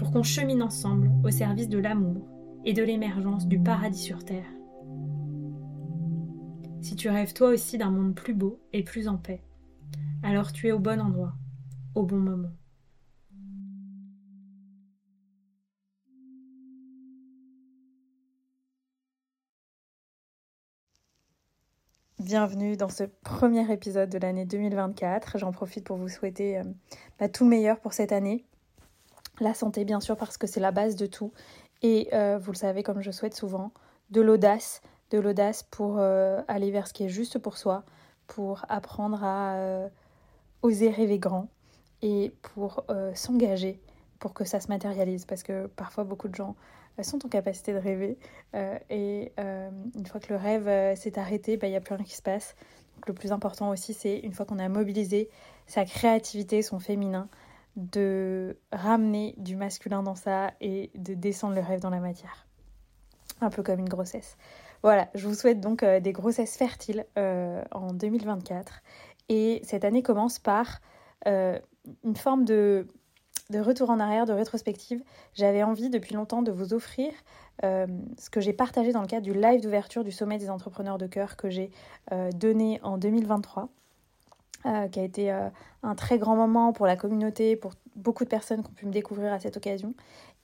pour qu'on chemine ensemble au service de l'amour et de l'émergence du paradis sur Terre. Si tu rêves toi aussi d'un monde plus beau et plus en paix, alors tu es au bon endroit, au bon moment. Bienvenue dans ce premier épisode de l'année 2024. J'en profite pour vous souhaiter euh, bah, tout le meilleur pour cette année. La santé, bien sûr, parce que c'est la base de tout. Et euh, vous le savez, comme je souhaite souvent, de l'audace. De l'audace pour euh, aller vers ce qui est juste pour soi, pour apprendre à oser rêver grand et pour s'engager pour que ça se matérialise. Parce que parfois, beaucoup de gens sont en capacité de rêver. Euh, et euh, une fois que le rêve euh, s'est arrêté, bah, il n'y a plus rien qui se passe. Donc, le plus important aussi, c'est une fois qu'on a mobilisé sa créativité, son féminin, de ramener du masculin dans ça et de descendre le rêve dans la matière. Un peu comme une grossesse. Voilà, je vous souhaite donc des grossesses fertiles en 2024. Et cette année commence par une forme de de retour en arrière, de rétrospective, j'avais envie depuis longtemps de vous offrir euh, ce que j'ai partagé dans le cadre du live d'ouverture du sommet des entrepreneurs de cœur que j'ai euh, donné en 2023, euh, qui a été un très grand moment pour la communauté, pour beaucoup de personnes qui ont pu me découvrir à cette occasion,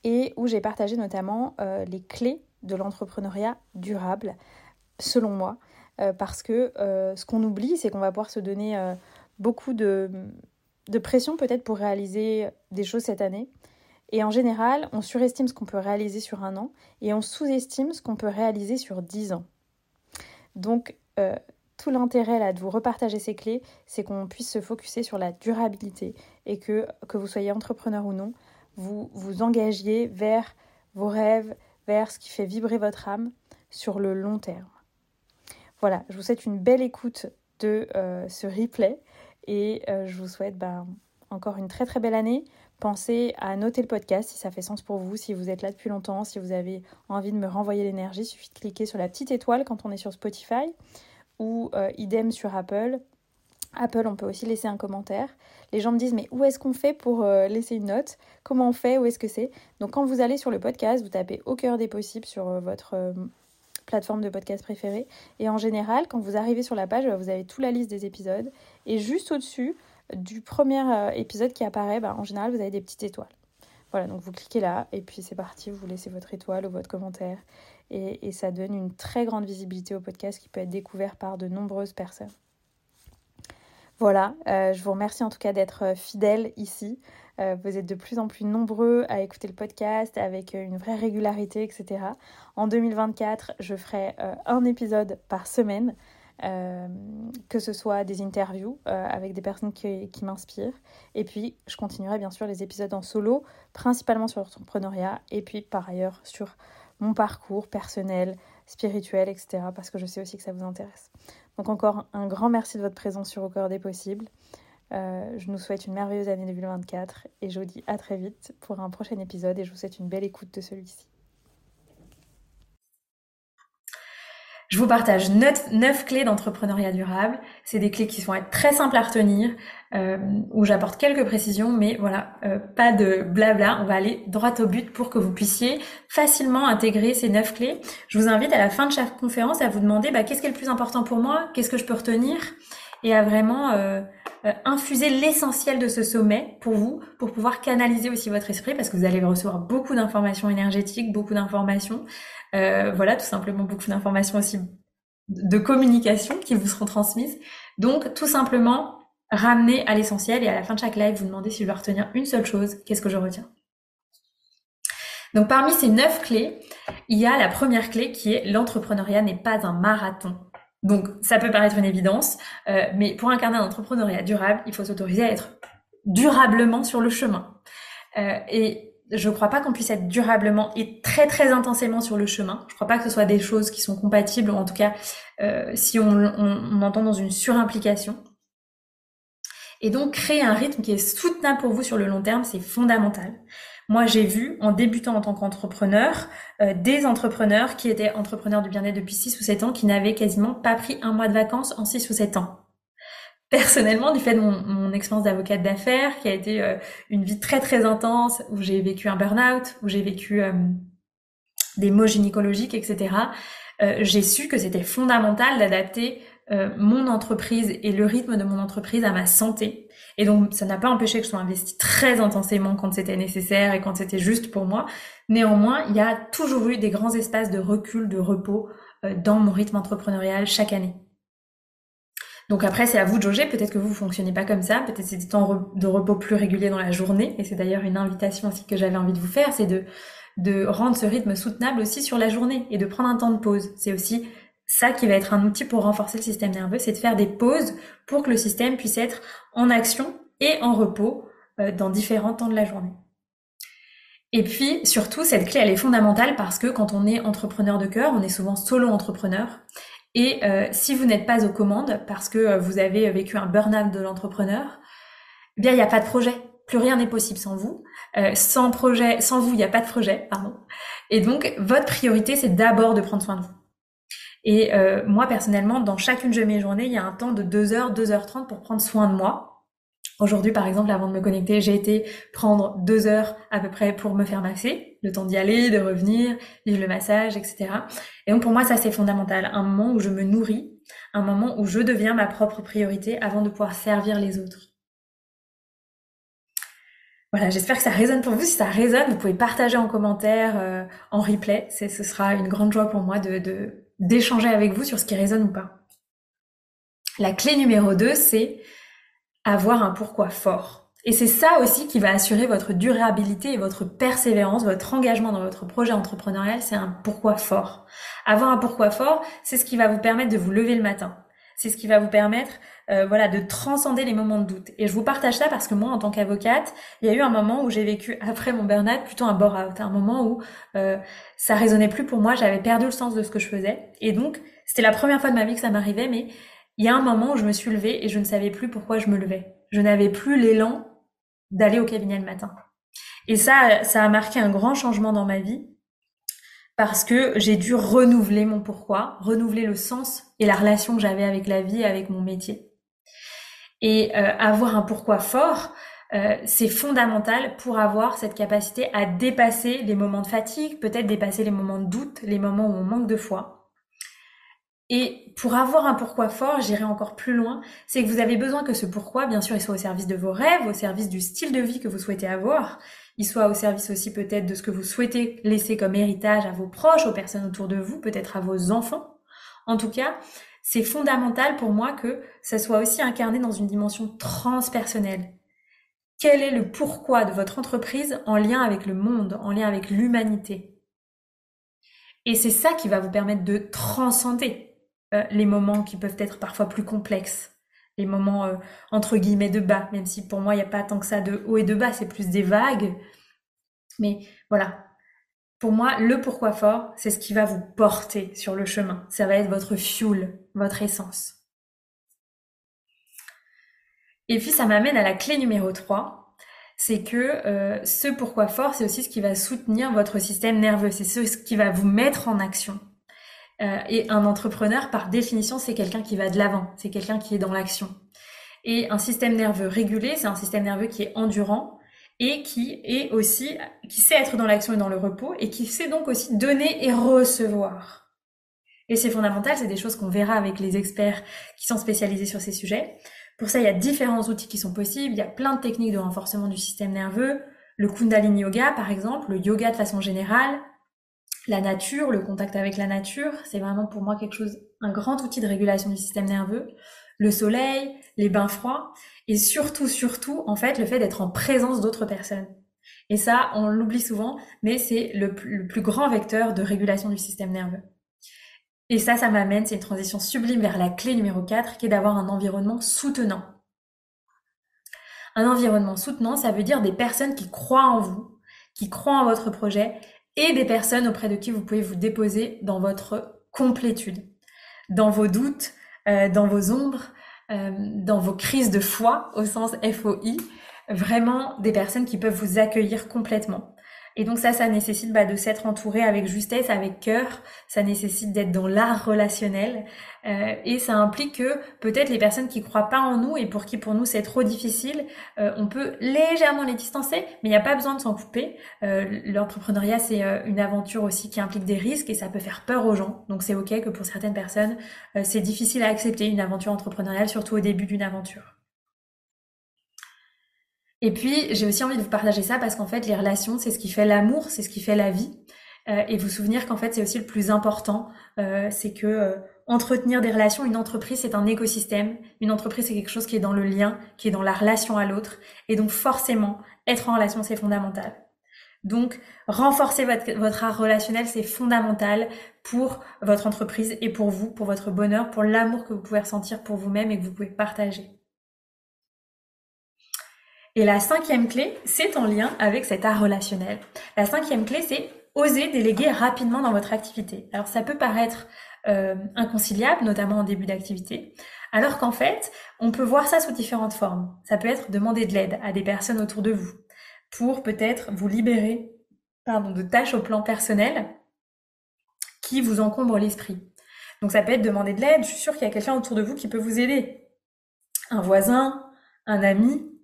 et où j'ai partagé notamment les clés de l'entrepreneuriat durable, selon moi, parce que ce qu'on oublie, c'est qu'on va pouvoir se donner beaucoup de de pression peut-être pour réaliser des choses cette année. Et en général, on surestime ce qu'on peut réaliser sur un an et on sous-estime ce qu'on peut réaliser sur dix ans. Donc, euh, tout l'intérêt là de vous repartager ces clés, c'est qu'on puisse se focuser sur la durabilité et que, que vous soyez entrepreneur ou non, vous vous engagiez vers vos rêves, vers ce qui fait vibrer votre âme sur le long terme. Voilà, je vous souhaite une belle écoute de euh, ce replay et euh, je vous souhaite ben, encore une très très belle année. Pensez à noter le podcast si ça fait sens pour vous, si vous êtes là depuis longtemps, si vous avez envie de me renvoyer l'énergie, il suffit de cliquer sur la petite étoile quand on est sur Spotify ou euh, idem sur Apple. Apple, on peut aussi laisser un commentaire. Les gens me disent mais où est-ce qu'on fait pour euh, laisser une note? Comment on fait? Où est-ce que c'est? Donc quand vous allez sur le podcast, vous tapez au cœur des possibles sur votre plateforme de podcast préférée. Et en général, quand vous arrivez sur la page, vous avez toute la liste des épisodes. Et juste au-dessus du premier euh, épisode qui apparaît, bah, en général, vous avez des petites étoiles. Voilà, donc vous cliquez là et puis c'est parti, vous laissez votre étoile ou votre commentaire. Et, ça donne une très grande visibilité au podcast qui peut être découvert par de nombreuses personnes. Voilà, euh, je vous remercie en tout cas d'être euh, fidèle ici. Euh, vous êtes de plus en plus nombreux à écouter le podcast avec une vraie régularité, etc. En 2024, je ferai un épisode par semaine. que ce soit des interviews avec des personnes qui, qui m'inspirent. Et puis, je continuerai bien sûr les épisodes en solo, principalement sur l'entrepreneuriat, et puis par ailleurs sur mon parcours personnel, spirituel, etc. Parce que je sais aussi que ça vous intéresse. Donc encore un grand merci de votre présence sur Au des possibles. Euh, je nous souhaite une merveilleuse année 2024 et je vous dis à très vite pour un prochain épisode et je vous souhaite une belle écoute de celui-ci. Je vous partage 9, clés d'entrepreneuriat durable. C'est des clés qui vont être très simples à retenir, euh, où j'apporte quelques précisions, mais voilà, euh, pas de blabla. On va aller droit au but pour que vous puissiez facilement intégrer ces 9 clés. Je vous invite à la fin de chaque conférence à vous demander bah, qu'est-ce qui est le plus important pour moi, qu'est-ce que je peux retenir, et à vraiment euh, infuser l'essentiel de ce sommet pour vous, pour pouvoir canaliser aussi votre esprit, parce que vous allez recevoir beaucoup d'informations énergétiques, beaucoup d'informations, euh, voilà, tout simplement beaucoup d'informations aussi de communication qui vous seront transmises. Donc, tout simplement, ramener à l'essentiel et à la fin de chaque live, vous demandez si je dois retenir une seule chose, qu'est-ce que je retiens? Donc parmi ces neuf clés, il y a la première clé qui est l'entrepreneuriat n'est pas un marathon. Donc ça peut paraître une évidence, euh, mais pour incarner un entrepreneuriat durable, il faut s'autoriser à être durablement sur le chemin. Euh, et je ne crois pas qu'on puisse être durablement et très très intensément sur le chemin. Je ne crois pas que ce soit des choses qui sont compatibles, ou en tout cas euh, si on, on, entend dans une surimplication. Et donc créer un rythme qui est soutenable pour vous sur le long terme, c'est fondamental. Moi, j'ai vu, en débutant en tant qu'entrepreneur, euh, des entrepreneurs qui étaient entrepreneurs du bien-être depuis 6 ou 7 ans, qui n'avaient quasiment pas pris un mois de vacances en 6 ou 7 ans. Personnellement, du fait de mon, expérience d'avocate d'affaires, qui a été euh, une vie très très intense, où j'ai vécu un burn-out, où j'ai vécu euh, des maux gynécologiques, etc., j'ai su que c'était fondamental d'adapter mon entreprise et le rythme de mon entreprise à ma santé et donc, ça n'a pas empêché que je sois investie très intensément quand c'était nécessaire et quand c'était juste pour moi. Néanmoins, il y a toujours eu des grands espaces de recul, de repos euh, dans mon rythme entrepreneurial chaque année. Donc après, c'est à vous de jauger. Peut-être que vous ne fonctionnez pas comme ça. Peut-être c'est des temps de repos plus réguliers dans la journée. Et c'est d'ailleurs une invitation aussi que j'avais envie de vous faire, c'est de, de rendre ce rythme soutenable aussi sur la journée et de prendre un temps de pause. C'est aussi ça qui va être un outil pour renforcer le système nerveux, c'est de faire des pauses pour que le système puisse être en action et en repos euh, dans différents temps de la journée. Et puis, surtout, cette clé, elle est fondamentale parce que quand on est entrepreneur de cœur, on est souvent solo entrepreneur. Et euh, si vous n'êtes pas aux commandes parce que euh, vous avez vécu un burn-out de l'entrepreneur, eh bien, il n'y a pas de projet. Plus rien n'est possible sans vous. sans projet, sans vous, il n'y a pas de projet, pardon. Et donc, votre priorité, c'est d'abord de prendre soin de vous. Et euh, moi, personnellement, dans chacune de mes journées, il y a un temps de 2h, 2h30 pour prendre soin de moi. Aujourd'hui, par exemple, avant de me connecter, j'ai été prendre deux heures à peu près pour me faire masser, le temps d'y aller, de revenir, vivre le massage, etc. Et donc pour moi, ça c'est fondamental. Un moment où je me nourris, un moment où je deviens ma propre priorité avant de pouvoir servir les autres. Voilà, j'espère que ça résonne pour vous. Si ça résonne, vous pouvez partager en commentaire, euh, en replay. Ce sera une grande joie pour moi de, de d'échanger avec vous sur ce qui résonne ou pas. La clé numéro 2, c'est avoir un pourquoi fort. Et c'est ça aussi qui va assurer votre durabilité et votre persévérance, votre engagement dans votre projet entrepreneurial, c'est un pourquoi fort. Avoir un pourquoi fort, c'est ce qui va vous permettre de vous lever le matin. C'est ce qui va vous permettre euh, voilà, de transcender les moments de doute. Et je vous partage ça parce que moi, en tant qu'avocate, il y a eu un moment où j'ai vécu, après mon burn-out, plutôt un bore-out. Un moment où euh, ça résonnait plus pour moi, j'avais perdu le sens de ce que je faisais. Et donc, c'était la première fois de ma vie que ça m'arrivait, mais il y a un moment où je me suis levée et je ne savais plus pourquoi je me levais. Je n'avais plus l'élan d'aller au cabinet le matin. Et ça, ça a marqué un grand changement dans ma vie parce que j'ai dû renouveler mon pourquoi, renouveler le sens et la relation que j'avais avec la vie et avec mon métier. Et euh, avoir un pourquoi fort, euh, c'est fondamental pour avoir cette capacité à dépasser les moments de fatigue, peut-être dépasser les moments de doute, les moments où on manque de foi. Et pour avoir un pourquoi fort, j'irai encore plus loin, c'est que vous avez besoin que ce pourquoi, bien sûr, il soit au service de vos rêves, au service du style de vie que vous souhaitez avoir, il soit au service aussi peut-être de ce que vous souhaitez laisser comme héritage à vos proches, aux personnes autour de vous, peut-être à vos enfants. En tout cas, c'est fondamental pour moi que ça soit aussi incarné dans une dimension transpersonnelle. Quel est le pourquoi de votre entreprise en lien avec le monde, en lien avec l'humanité? Et c'est ça qui va vous permettre de transcender euh, les moments qui peuvent être parfois plus complexes, les moments euh, entre guillemets de bas, même si pour moi il n'y a pas tant que ça de haut et de bas, c'est plus des vagues. Mais voilà, pour moi, le pourquoi fort, c'est ce qui va vous porter sur le chemin. Ça va être votre fuel, votre essence. Et puis ça m'amène à la clé numéro 3, c'est que euh, ce pourquoi fort, c'est aussi ce qui va soutenir votre système nerveux, c'est ce qui va vous mettre en action. Euh, et un entrepreneur, par définition, c'est quelqu'un qui va de l'avant, c'est quelqu'un qui est dans l'action. Et un système nerveux régulé, c'est un système nerveux qui est endurant, et qui est aussi, qui sait être dans l'action et dans le repos et qui sait donc aussi donner et recevoir. Et c'est fondamental, c'est des choses qu'on verra avec les experts qui sont spécialisés sur ces sujets. Pour ça, il y a différents outils qui sont possibles, il y a plein de techniques de renforcement du système nerveux, le Kundalini Yoga par exemple, le yoga de façon générale, la nature, le contact avec la nature, c'est vraiment pour moi quelque chose, un grand outil de régulation du système nerveux, le soleil, les bains froids, et surtout, surtout, en fait, le fait d'être en présence d'autres personnes. Et ça, on l'oublie souvent, mais c'est le, le, plus grand vecteur de régulation du système nerveux. Et ça, ça m'amène, c'est une transition sublime vers la clé numéro 4, qui est d'avoir un environnement soutenant. Un environnement soutenant, ça veut dire des personnes qui croient en vous, qui croient en votre projet, et des personnes auprès de qui vous pouvez vous déposer dans votre complétude, dans vos doutes, euh, dans vos ombres, euh, dans vos crises de foi au sens FOI, vraiment des personnes qui peuvent vous accueillir complètement. Et donc ça, ça nécessite bah, de s'être entouré avec justesse, avec cœur. Ça nécessite d'être dans l'art relationnel. Euh, et ça implique que peut-être les personnes qui croient pas en nous et pour qui pour nous c'est trop difficile, euh, on peut légèrement les distancer, mais il n'y a pas besoin de s'en couper. Euh, L'entrepreneuriat, c'est une aventure aussi qui implique des risques et ça peut faire peur aux gens. Donc c'est ok que pour certaines personnes, c'est difficile à accepter une aventure entrepreneuriale, surtout au début d'une aventure. Et puis, j'ai aussi envie de vous partager ça parce qu'en fait, les relations, c'est ce qui fait l'amour, c'est ce qui fait la vie. Euh, et vous souvenir qu'en fait, c'est aussi le plus important, euh, c'est que euh, entretenir des relations, une entreprise, c'est un écosystème. Une entreprise, c'est quelque chose qui est dans le lien, qui est dans la relation à l'autre. Et donc, forcément, être en relation, c'est fondamental. Donc, renforcer votre, votre art relationnel, c'est fondamental pour votre entreprise et pour vous, pour votre bonheur, pour l'amour que vous pouvez ressentir pour vous-même et que vous pouvez partager. Et la cinquième clé, c'est en lien avec cet art relationnel. La cinquième clé, c'est oser déléguer rapidement dans votre activité. Alors ça peut paraître euh, inconciliable, notamment en début d'activité, alors qu'en fait, on peut voir ça sous différentes formes. Ça peut être demander de l'aide à des personnes autour de vous pour peut-être vous libérer de tâches au plan personnel qui vous encombrent l'esprit. Donc ça peut être demander de l'aide, je suis sûre qu'il y a quelqu'un autour de vous qui peut vous aider. Un voisin, un ami,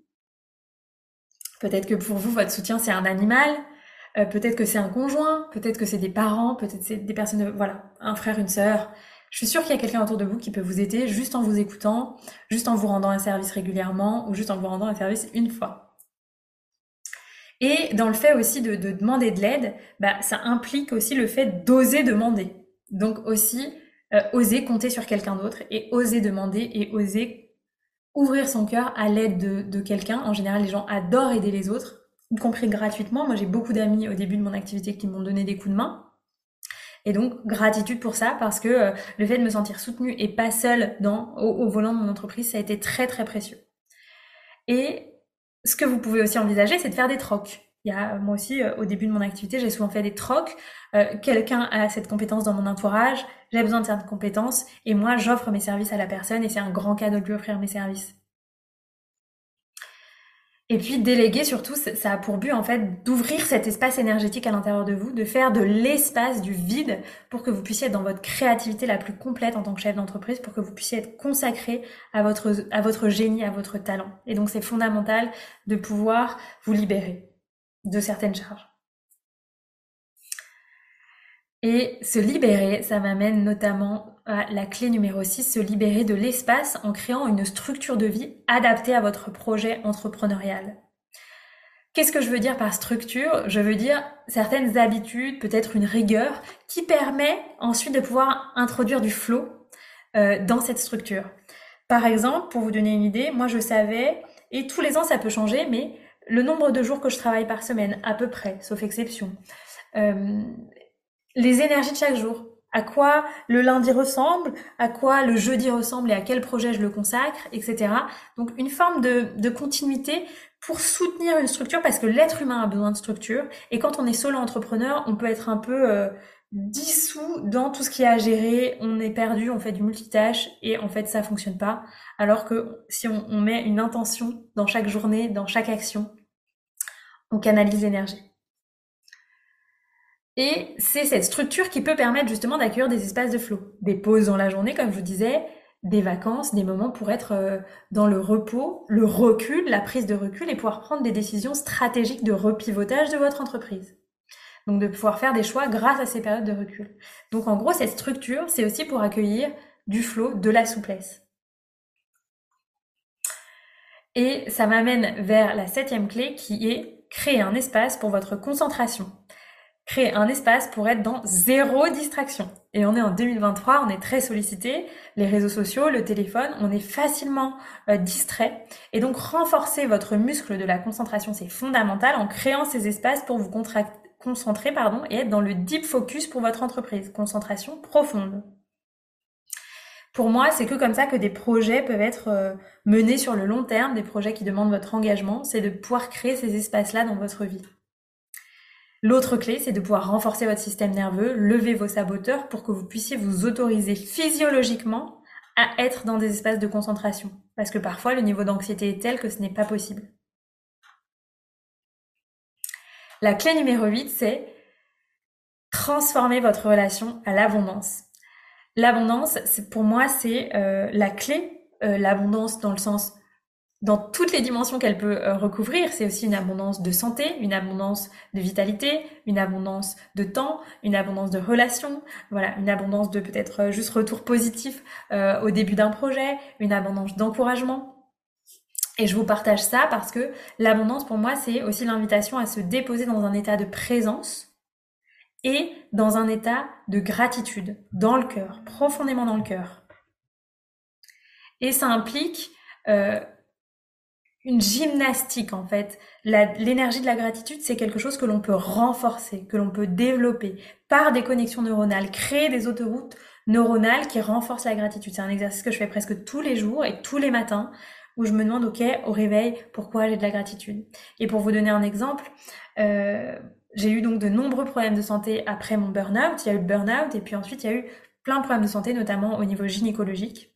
Peut-être que pour vous, votre soutien, c'est un animal. Euh, peut-être que c'est un conjoint. Peut-être que c'est des parents. Peut-être c'est des personnes, voilà, un frère, une sœur. Je suis sûre qu'il y a quelqu'un autour de vous qui peut vous aider juste en vous écoutant, juste en vous rendant un service régulièrement ou juste en vous rendant un service une fois. Et dans le fait aussi de, de demander de l'aide, bah, ça implique aussi le fait d'oser demander. Donc aussi euh, oser compter sur quelqu'un d'autre et oser demander et oser ouvrir son cœur à l'aide de, quelqu'un. En général, les gens adorent aider les autres, y compris gratuitement. Moi, j'ai beaucoup d'amis au début de mon activité qui m'ont donné des coups de main. Et donc, gratitude pour ça, parce que euh, le fait de me sentir soutenue et pas seule dans, au, au, volant de mon entreprise, ça a été très, très précieux. Et ce que vous pouvez aussi envisager, c'est de faire des trocs. Il y a, moi aussi, euh, au début de mon activité, j'ai souvent fait des trocs. Euh, quelqu'un a cette compétence dans mon entourage, j'ai besoin de cette compétence, et moi, j'offre mes services à la personne, et c'est un grand cadeau de lui offrir mes services. Et puis déléguer surtout, ça a pour but en fait d'ouvrir cet espace énergétique à l'intérieur de vous, de faire de l'espace, du vide, pour que vous puissiez être dans votre créativité la plus complète en tant que chef d'entreprise, pour que vous puissiez être consacré à votre, à votre génie, à votre talent. Et donc c'est fondamental de pouvoir vous libérer de certaines charges. Et se libérer, ça m'amène notamment à la clé numéro 6, se libérer de l'espace en créant une structure de vie adaptée à votre projet entrepreneurial. Qu'est-ce que je veux dire par structure? Je veux dire certaines habitudes, peut-être une rigueur, qui permet ensuite de pouvoir introduire du flow euh, dans cette structure. Par exemple, pour vous donner une idée, moi je savais, et tous les ans ça peut changer, mais le nombre de jours que je travaille par semaine, à peu près, sauf exception, euh, les énergies de chaque jour, à quoi le lundi ressemble, à quoi le jeudi ressemble et à quel projet je le consacre, etc. Donc une forme de, de continuité pour soutenir une structure parce que l'être humain a besoin de structure. Et quand on est solo entrepreneur, on peut être un peu euh, dissous dans tout ce qui est à gérer, on est perdu, on fait du multitâche et en fait ça fonctionne pas. Alors que si on, met une intention dans chaque journée, dans chaque action, on canalise l'énergie. Et c'est cette structure qui peut permettre justement d'accueillir des espaces de flow, des pauses dans la journée, comme je vous disais, des vacances, des moments pour être euh, dans le repos, le recul, la prise de recul et pouvoir prendre des décisions stratégiques de repivotage de votre entreprise. Donc de pouvoir faire des choix grâce à ces périodes de recul. Donc en gros, cette structure, c'est aussi pour accueillir du flow, de la souplesse. Et ça m'amène vers la septième clé qui est créer un espace pour votre concentration. Créer un espace pour être dans zéro distraction. Et on est en 2023, on est très sollicité, les réseaux sociaux, le téléphone, on est facilement euh, distrait. Et donc renforcer votre muscle de la concentration, c'est fondamental en créant ces espaces pour vous concentrer pardon, et être dans le deep focus pour votre entreprise. Concentration profonde. Pour moi, c'est que comme ça que des projets peuvent être euh, menés sur le long terme, des projets qui demandent votre engagement, c'est de pouvoir créer ces espaces-là dans votre vie. L'autre clé, c'est de pouvoir renforcer votre système nerveux, lever vos saboteurs pour que vous puissiez vous autoriser physiologiquement à être dans des espaces de concentration. Parce que parfois, le niveau d'anxiété est tel que ce n'est pas possible. La clé numéro 8, c'est transformer votre relation à l'abondance. L'abondance, pour moi, c'est euh, la clé. Euh, l'abondance dans le sens, dans toutes les dimensions qu'elle peut euh, recouvrir. C'est aussi une abondance de santé, une abondance de vitalité, une abondance de temps, une abondance de relations, voilà, une abondance de peut-être juste retour positif au début d'un projet, une abondance d'encouragement. Et je vous partage ça parce que l'abondance pour moi, c'est aussi l'invitation à se déposer dans un état de présence et dans un état de gratitude, dans le cœur, profondément dans le cœur. Et ça implique euh, une gymnastique en fait. L'énergie de la gratitude, c'est quelque chose que l'on peut renforcer, que l'on peut développer par des connexions neuronales, créer des autoroutes neuronales qui renforcent la gratitude. C'est un exercice que je fais presque tous les jours et tous les matins où je me demande, ok, au réveil, pourquoi j'ai de la gratitude. Et pour vous donner un exemple, euh, j'ai eu donc de nombreux problèmes de santé après mon burn-out. Il y a eu le burn-out et puis ensuite il y a eu plein de problèmes de santé, notamment au niveau gynécologique.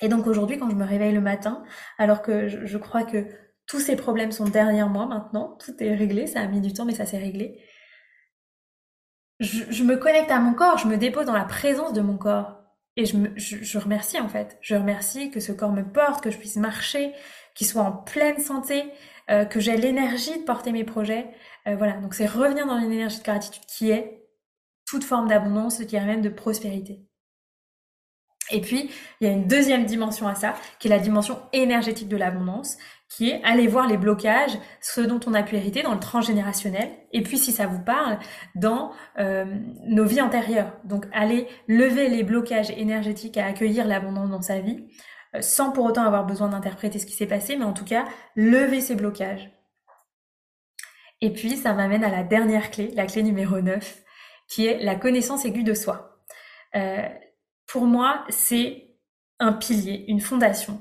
Et donc aujourd'hui, quand je me réveille le matin, alors que je, crois que tous ces problèmes sont derrière moi maintenant, tout est réglé, ça a mis du temps, mais ça s'est réglé. Je, me connecte à mon corps, je me dépose dans la présence de mon corps. Et je, remercie en fait. Je remercie que ce corps me porte, que je puisse marcher, qu'il soit en pleine santé, euh, que j'ai l'énergie de porter mes projets. Euh, voilà, donc c'est revenir dans une énergie de gratitude qui est toute forme d'abondance, qui est même de prospérité. Et puis, il y a une deuxième dimension à ça, qui est la dimension énergétique de l'abondance, qui est aller voir les blocages, ce dont on a pu hériter dans le transgénérationnel, et puis si ça vous parle, dans euh, nos vies antérieures. Donc, aller lever les blocages énergétiques à accueillir l'abondance dans sa vie, euh, sans pour autant avoir besoin d'interpréter ce qui s'est passé, mais en tout cas, lever ces blocages. Et puis, ça m'amène à la dernière clé, la clé numéro 9, qui est la connaissance aiguë de soi. Euh, pour moi, c'est un pilier, une fondation,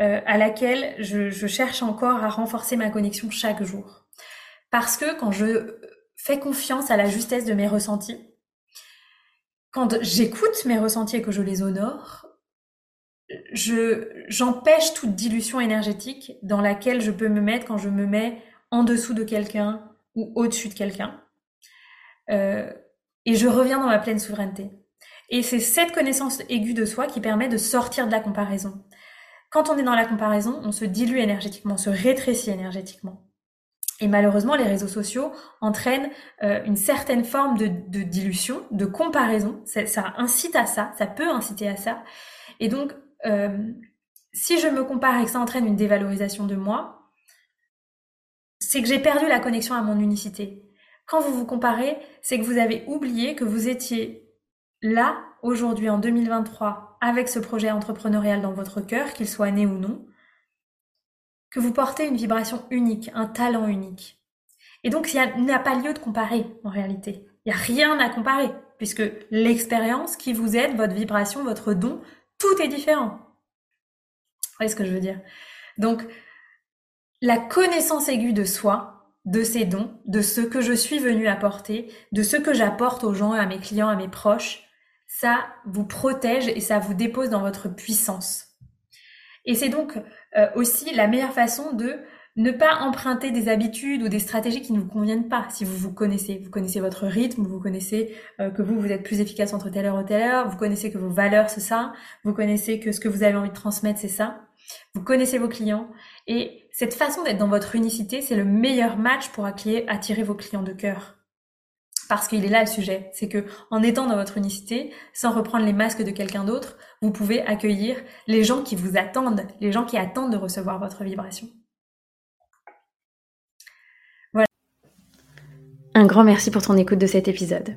euh, à laquelle je, je, cherche encore à renforcer ma connexion chaque jour. Parce que quand je fais confiance à la justesse de mes ressentis, quand j'écoute mes ressentis et que je les honore, je j'empêche toute dilution énergétique dans laquelle je peux me mettre quand je me mets en dessous de quelqu'un ou au-dessus de quelqu'un. Euh, et je reviens dans ma pleine souveraineté. Et c'est cette connaissance aiguë de soi qui permet de sortir de la comparaison. Quand on est dans la comparaison, on se dilue énergétiquement, on se rétrécit énergétiquement. Et malheureusement, les réseaux sociaux entraînent euh, une certaine forme de, dilution, de comparaison. Ça, incite à ça, ça peut inciter à ça. Et donc, euh, si je me compare et que ça entraîne une dévalorisation de moi, c'est que j'ai perdu la connexion à mon unicité. Quand vous vous comparez, c'est que vous avez oublié que vous étiez là, aujourd'hui, en 2023, avec ce projet entrepreneurial dans votre cœur, qu'il soit né ou non, que vous portez une vibration unique, un talent unique. Et donc, il n'y a, pas lieu de comparer, en réalité. Il n'y a rien à comparer, puisque l'expérience qui vous aide, votre vibration, votre don, tout est différent. Vous voyez ce que je veux dire? Donc, la connaissance aiguë de soi, de ses dons, de ce que je suis venu apporter, de ce que j'apporte aux gens, à mes clients, à mes proches, ça vous protège et ça vous dépose dans votre puissance. Et c'est donc euh, aussi la meilleure façon de ne pas emprunter des habitudes ou des stratégies qui ne vous conviennent pas. Si vous vous connaissez, vous connaissez votre rythme, vous connaissez euh, que vous, vous êtes plus efficace entre telle heure et telle heure, vous connaissez que vos valeurs, c'est ça, vous connaissez que ce que vous avez envie de transmettre, c'est ça, vous connaissez vos clients, et cette façon d'être dans votre unicité, c'est le meilleur match pour attirer vos clients de cœur. Parce qu'il est là le sujet, c'est que en étant dans votre unicité, sans reprendre les masques de quelqu'un d'autre, vous pouvez accueillir les gens qui vous attendent, les gens qui attendent de recevoir votre vibration. Voilà. Un grand merci pour ton écoute de cet épisode